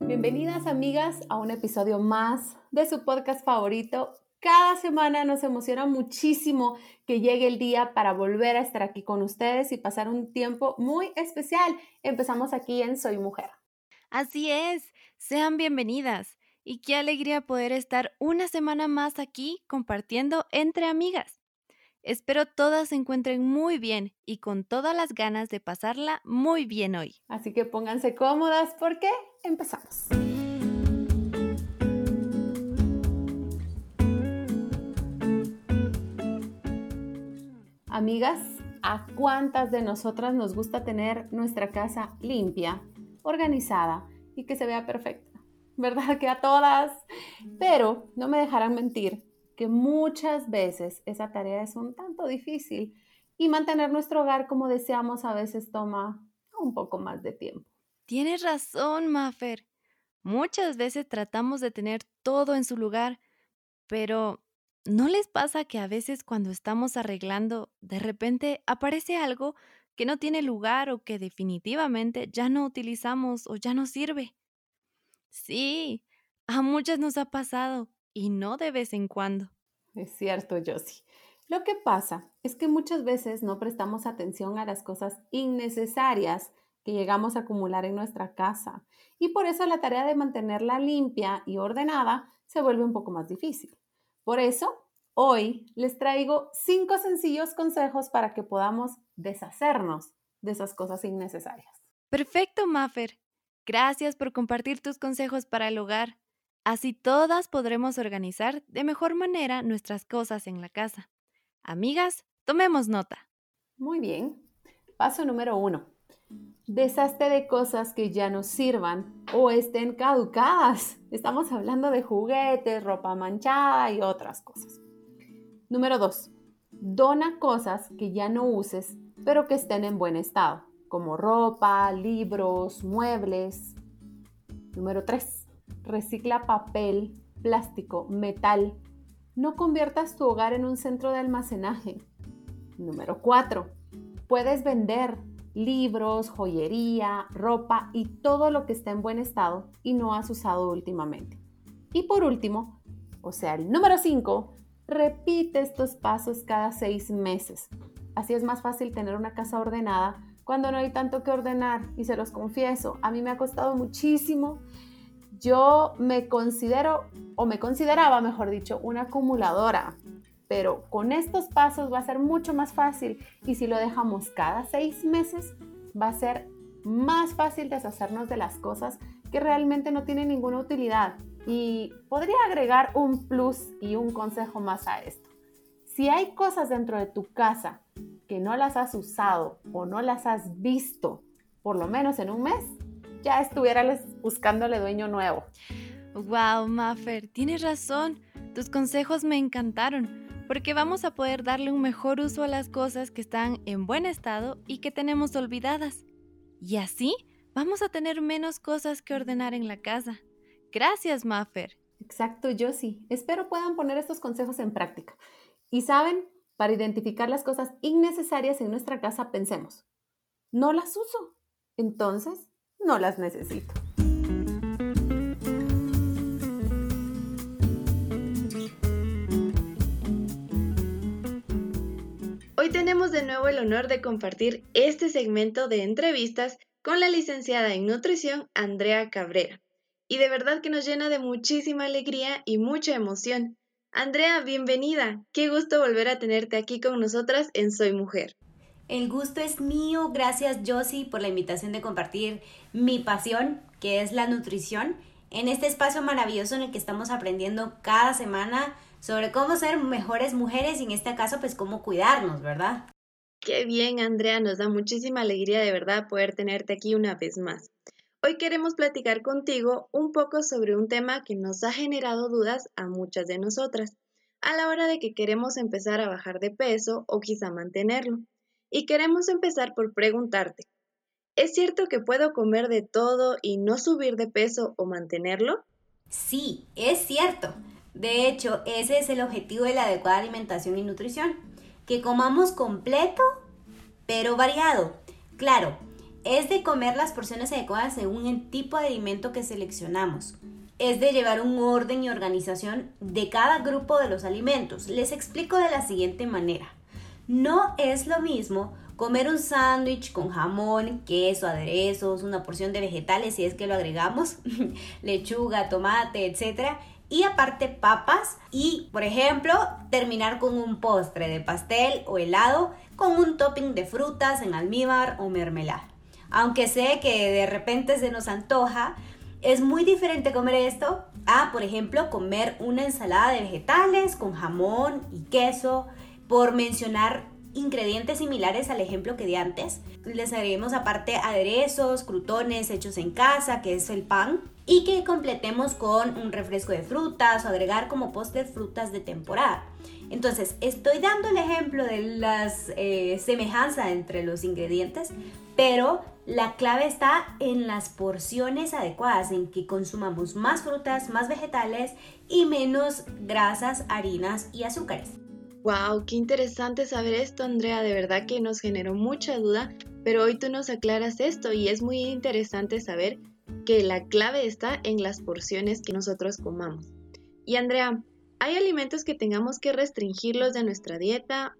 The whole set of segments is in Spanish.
Bienvenidas amigas a un episodio más de su podcast favorito. Cada semana nos emociona muchísimo que llegue el día para volver a estar aquí con ustedes y pasar un tiempo muy especial. Empezamos aquí en Soy Mujer. Así es, sean bienvenidas y qué alegría poder estar una semana más aquí compartiendo entre amigas. Espero todas se encuentren muy bien y con todas las ganas de pasarla muy bien hoy. Así que pónganse cómodas porque empezamos. Amigas, ¿a cuántas de nosotras nos gusta tener nuestra casa limpia, organizada y que se vea perfecta? ¿Verdad que a todas? Pero no me dejarán mentir que muchas veces esa tarea es un tanto difícil y mantener nuestro hogar como deseamos a veces toma un poco más de tiempo. Tienes razón, Maffer. Muchas veces tratamos de tener todo en su lugar, pero ¿no les pasa que a veces cuando estamos arreglando, de repente aparece algo que no tiene lugar o que definitivamente ya no utilizamos o ya no sirve? Sí, a muchas nos ha pasado y no de vez en cuando. Es cierto, Josie. Lo que pasa es que muchas veces no prestamos atención a las cosas innecesarias que llegamos a acumular en nuestra casa y por eso la tarea de mantenerla limpia y ordenada se vuelve un poco más difícil. Por eso, hoy les traigo cinco sencillos consejos para que podamos deshacernos de esas cosas innecesarias. Perfecto, Maffer. Gracias por compartir tus consejos para el hogar. Así todas podremos organizar de mejor manera nuestras cosas en la casa. Amigas, tomemos nota. Muy bien. Paso número uno. Deshazte de cosas que ya no sirvan o estén caducadas. Estamos hablando de juguetes, ropa manchada y otras cosas. Número dos. Dona cosas que ya no uses, pero que estén en buen estado, como ropa, libros, muebles. Número tres. Recicla papel, plástico, metal. No conviertas tu hogar en un centro de almacenaje. Número 4. Puedes vender libros, joyería, ropa y todo lo que está en buen estado y no has usado últimamente. Y por último, o sea, el número 5, repite estos pasos cada seis meses. Así es más fácil tener una casa ordenada cuando no hay tanto que ordenar. Y se los confieso, a mí me ha costado muchísimo. Yo me considero, o me consideraba, mejor dicho, una acumuladora pero con estos pasos va a ser mucho más fácil y si lo dejamos cada seis meses va a ser más fácil deshacernos de las cosas que realmente no tienen ninguna utilidad. Y podría agregar un plus y un consejo más a esto. Si hay cosas dentro de tu casa que no las has usado o no las has visto, por lo menos en un mes, ya estuvieras buscándole dueño nuevo. Wow, Maffer, tienes razón. Tus consejos me encantaron porque vamos a poder darle un mejor uso a las cosas que están en buen estado y que tenemos olvidadas. Y así vamos a tener menos cosas que ordenar en la casa. Gracias, Maffer. Exacto, Josie. Espero puedan poner estos consejos en práctica. Y saben, para identificar las cosas innecesarias en nuestra casa, pensemos, no las uso, entonces no las necesito. Tenemos de nuevo el honor de compartir este segmento de entrevistas con la licenciada en nutrición Andrea Cabrera. Y de verdad que nos llena de muchísima alegría y mucha emoción. Andrea, bienvenida. Qué gusto volver a tenerte aquí con nosotras en Soy Mujer. El gusto es mío. Gracias, Josie, por la invitación de compartir mi pasión, que es la nutrición, en este espacio maravilloso en el que estamos aprendiendo cada semana sobre cómo ser mejores mujeres y en este caso pues cómo cuidarnos, ¿verdad? Qué bien, Andrea, nos da muchísima alegría de verdad poder tenerte aquí una vez más. Hoy queremos platicar contigo un poco sobre un tema que nos ha generado dudas a muchas de nosotras a la hora de que queremos empezar a bajar de peso o quizá mantenerlo. y queremos empezar por preguntarte, ¿es cierto que puedo comer de todo y no subir de peso o mantenerlo? Sí, es cierto. De hecho, ese es el objetivo de la adecuada alimentación y nutrición, que comamos completo, pero variado. Claro, es de comer las porciones adecuadas según el tipo de alimento que seleccionamos. Es de llevar un orden y organización de cada grupo de los alimentos. Les explico de la siguiente manera. No es lo mismo comer un sándwich con jamón, queso, aderezos, una porción de vegetales si es que lo agregamos, lechuga, tomate, etc. Y aparte papas y, por ejemplo, terminar con un postre de pastel o helado con un topping de frutas en almíbar o mermelada. Aunque sé que de repente se nos antoja, es muy diferente comer esto a, por ejemplo, comer una ensalada de vegetales con jamón y queso, por mencionar ingredientes similares al ejemplo que di antes. Les agreguemos aparte aderezos, crutones hechos en casa, que es el pan, y que completemos con un refresco de frutas o agregar como postre frutas de temporada. Entonces, estoy dando el ejemplo de las eh, semejanzas entre los ingredientes, pero la clave está en las porciones adecuadas, en que consumamos más frutas, más vegetales y menos grasas, harinas y azúcares. Wow, qué interesante saber esto, Andrea. De verdad que nos generó mucha duda, pero hoy tú nos aclaras esto y es muy interesante saber que la clave está en las porciones que nosotros comamos. Y Andrea, ¿hay alimentos que tengamos que restringirlos de nuestra dieta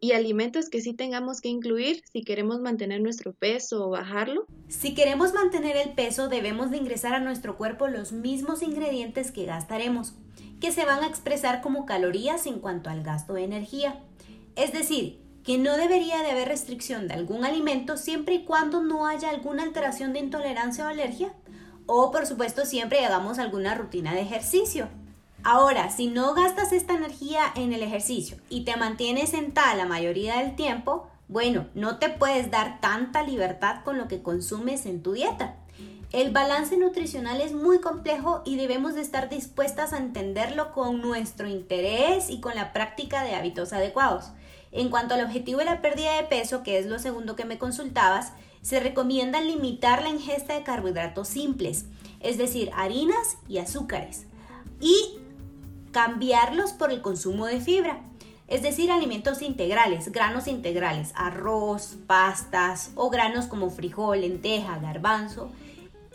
y alimentos que sí tengamos que incluir si queremos mantener nuestro peso o bajarlo? Si queremos mantener el peso, debemos de ingresar a nuestro cuerpo los mismos ingredientes que gastaremos que se van a expresar como calorías en cuanto al gasto de energía. Es decir, que no debería de haber restricción de algún alimento siempre y cuando no haya alguna alteración de intolerancia o alergia. O por supuesto siempre hagamos alguna rutina de ejercicio. Ahora, si no gastas esta energía en el ejercicio y te mantienes sentada la mayoría del tiempo, bueno, no te puedes dar tanta libertad con lo que consumes en tu dieta. El balance nutricional es muy complejo y debemos de estar dispuestas a entenderlo con nuestro interés y con la práctica de hábitos adecuados. En cuanto al objetivo de la pérdida de peso, que es lo segundo que me consultabas, se recomienda limitar la ingesta de carbohidratos simples, es decir, harinas y azúcares, y cambiarlos por el consumo de fibra, es decir, alimentos integrales, granos integrales, arroz, pastas o granos como frijol, lenteja, garbanzo,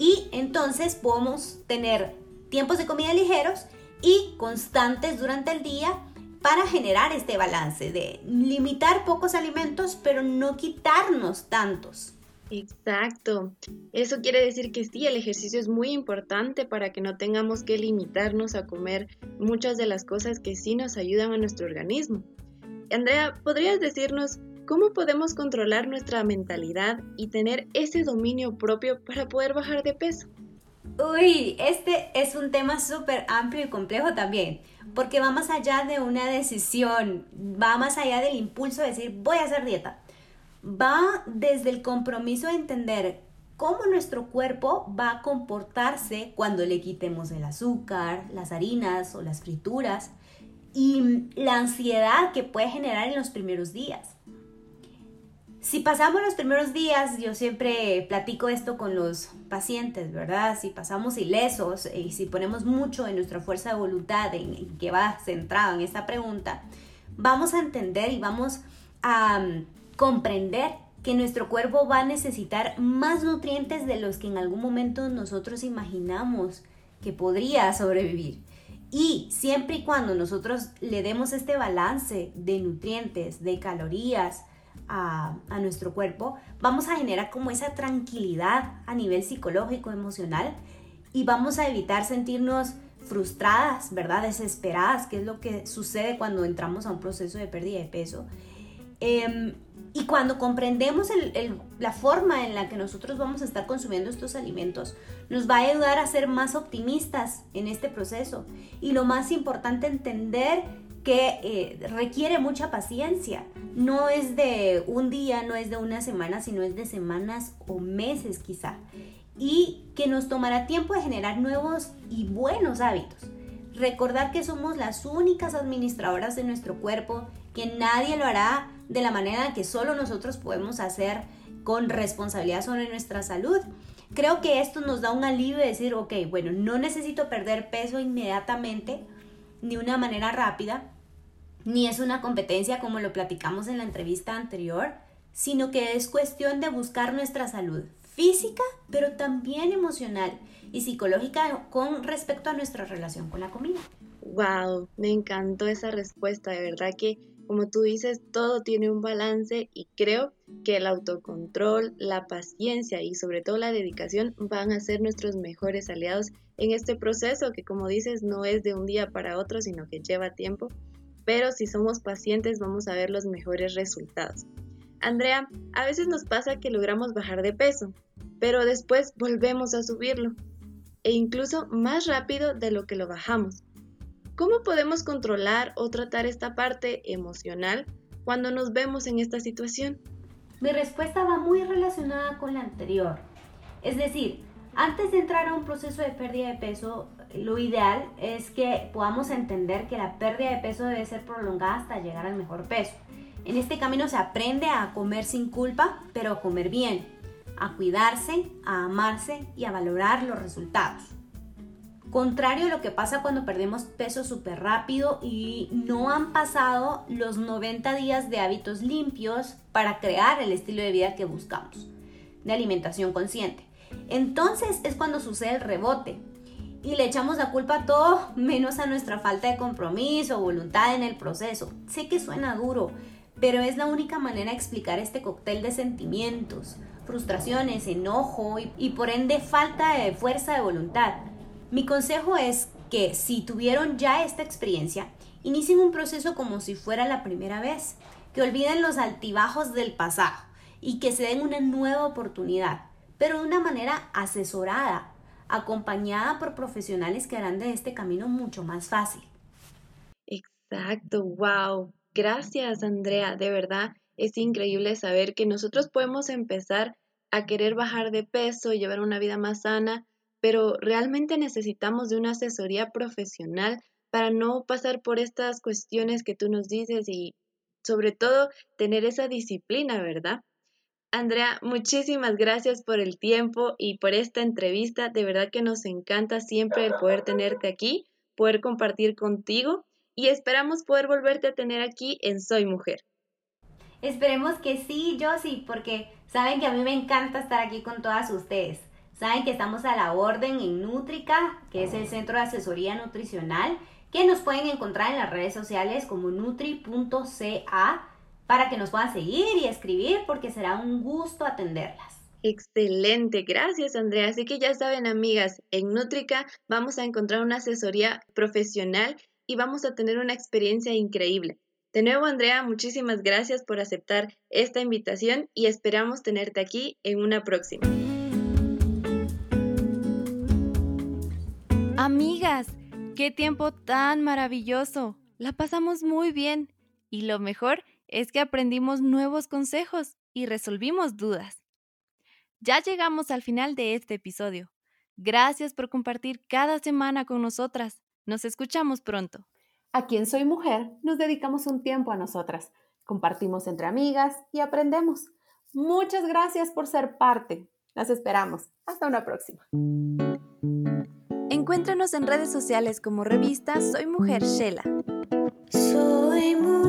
y entonces podemos tener tiempos de comida ligeros y constantes durante el día para generar este balance de limitar pocos alimentos pero no quitarnos tantos. Exacto. Eso quiere decir que sí, el ejercicio es muy importante para que no tengamos que limitarnos a comer muchas de las cosas que sí nos ayudan a nuestro organismo. Andrea, ¿podrías decirnos ¿Cómo podemos controlar nuestra mentalidad y tener ese dominio propio para poder bajar de peso? Uy, este es un tema súper amplio y complejo también, porque va más allá de una decisión, va más allá del impulso de decir voy a hacer dieta. Va desde el compromiso de entender cómo nuestro cuerpo va a comportarse cuando le quitemos el azúcar, las harinas o las frituras y la ansiedad que puede generar en los primeros días. Si pasamos los primeros días, yo siempre platico esto con los pacientes, ¿verdad? Si pasamos ilesos y si ponemos mucho de nuestra fuerza de voluntad en, que va centrado en esta pregunta, vamos a entender y vamos a um, comprender que nuestro cuerpo va a necesitar más nutrientes de los que en algún momento nosotros imaginamos que podría sobrevivir. Y siempre y cuando nosotros le demos este balance de nutrientes, de calorías, a, nuestro cuerpo, vamos a generar como esa tranquilidad a nivel psicológico, emocional y vamos a evitar sentirnos frustradas, ¿verdad? Desesperadas, que es lo que sucede cuando entramos a un proceso de pérdida de peso. Em, y cuando comprendemos la forma en la que nosotros vamos a estar consumiendo estos alimentos, nos va a ayudar a ser más optimistas en este proceso. Y lo más importante, entender que eh, requiere mucha paciencia. No es de un día, no es de una semana, sino es de semanas o meses quizá. Y que nos tomará tiempo de generar nuevos y buenos hábitos. Recordar que somos las únicas administradoras de nuestro cuerpo que nadie lo hará de la manera que solo nosotros podemos hacer con responsabilidad sobre nuestra salud. Creo que esto nos da un alivio de decir, ok, bueno, no necesito perder peso inmediatamente, ni una manera rápida, ni es una competencia como lo platicamos en la entrevista anterior, sino que es cuestión de buscar nuestra salud física, pero también emocional y psicológica con respecto a nuestra relación con la comida. Wow, me encantó esa respuesta, de verdad que como tú dices, todo tiene un balance y creo que el autocontrol, la paciencia y sobre todo la dedicación van a ser nuestros mejores aliados en este proceso que como dices no es de un día para otro, sino que lleva tiempo, pero si somos pacientes vamos a ver los mejores resultados. Andrea, a veces nos pasa que logramos bajar de peso, pero después volvemos a subirlo, e incluso más rápido de lo que lo bajamos. ¿Cómo podemos controlar o tratar esta parte emocional cuando nos vemos en esta situación? Mi respuesta va muy relacionada con la anterior. Es decir, antes de entrar a un proceso de pérdida de peso, lo ideal es que podamos entender que la pérdida de peso debe ser prolongada hasta llegar al mejor peso. En este camino se aprende a comer sin culpa, pero a comer bien, a cuidarse, a amarse y a valorar los resultados. Contrario a lo que pasa cuando perdemos peso súper rápido y no han pasado los 90 días de hábitos limpios para crear el estilo de vida que buscamos, de alimentación consciente. Entonces es cuando sucede el rebote y le echamos la culpa a todo menos a nuestra falta de compromiso o voluntad en el proceso. Sé que suena duro, pero es la única manera de explicar este cóctel de sentimientos, frustraciones, enojo y, por ende falta de fuerza de voluntad. Mi consejo es que si tuvieron ya esta experiencia, inicien un proceso como si fuera la primera vez, que olviden los altibajos del pasado y que se den una nueva oportunidad, pero de una manera asesorada, acompañada por profesionales que harán de este camino mucho más fácil. Exacto, wow. Gracias, Andrea. De verdad, es increíble saber que nosotros podemos empezar a querer bajar de peso, llevar una vida más sana, pero realmente necesitamos de una asesoría profesional para no pasar por estas cuestiones que tú nos dices y sobre todo tener esa disciplina, ¿verdad? Andrea, muchísimas gracias por el tiempo y por esta entrevista. De verdad que nos encanta siempre el poder tenerte aquí, poder compartir contigo y esperamos poder volverte a tener aquí en Soy Mujer. Esperemos que sí, sí, porque saben que a mí me encanta estar aquí con todas ustedes. Saben que estamos a la orden en Nutrica, que es el centro de asesoría nutricional, que nos pueden encontrar en las redes sociales como nutri.ca para que nos puedan seguir y escribir porque será un gusto atenderlas. Excelente, gracias Andrea. Así que ya saben amigas, en Nutrica vamos a encontrar una asesoría profesional y vamos a tener una experiencia increíble. De nuevo, Andrea, muchísimas gracias por aceptar esta invitación y esperamos tenerte aquí en una próxima. Amigas, qué tiempo tan maravilloso. La pasamos muy bien y lo mejor es que aprendimos nuevos consejos y resolvimos dudas. Ya llegamos al final de este episodio. Gracias por compartir cada semana con nosotras. Nos escuchamos pronto. Aquí en Soy Mujer nos dedicamos un tiempo a nosotras, compartimos entre amigas y aprendemos. Muchas gracias por ser parte. Las esperamos. Hasta una próxima. Encuéntranos en redes sociales como revista Soy Mujer Shela. Soy mujer.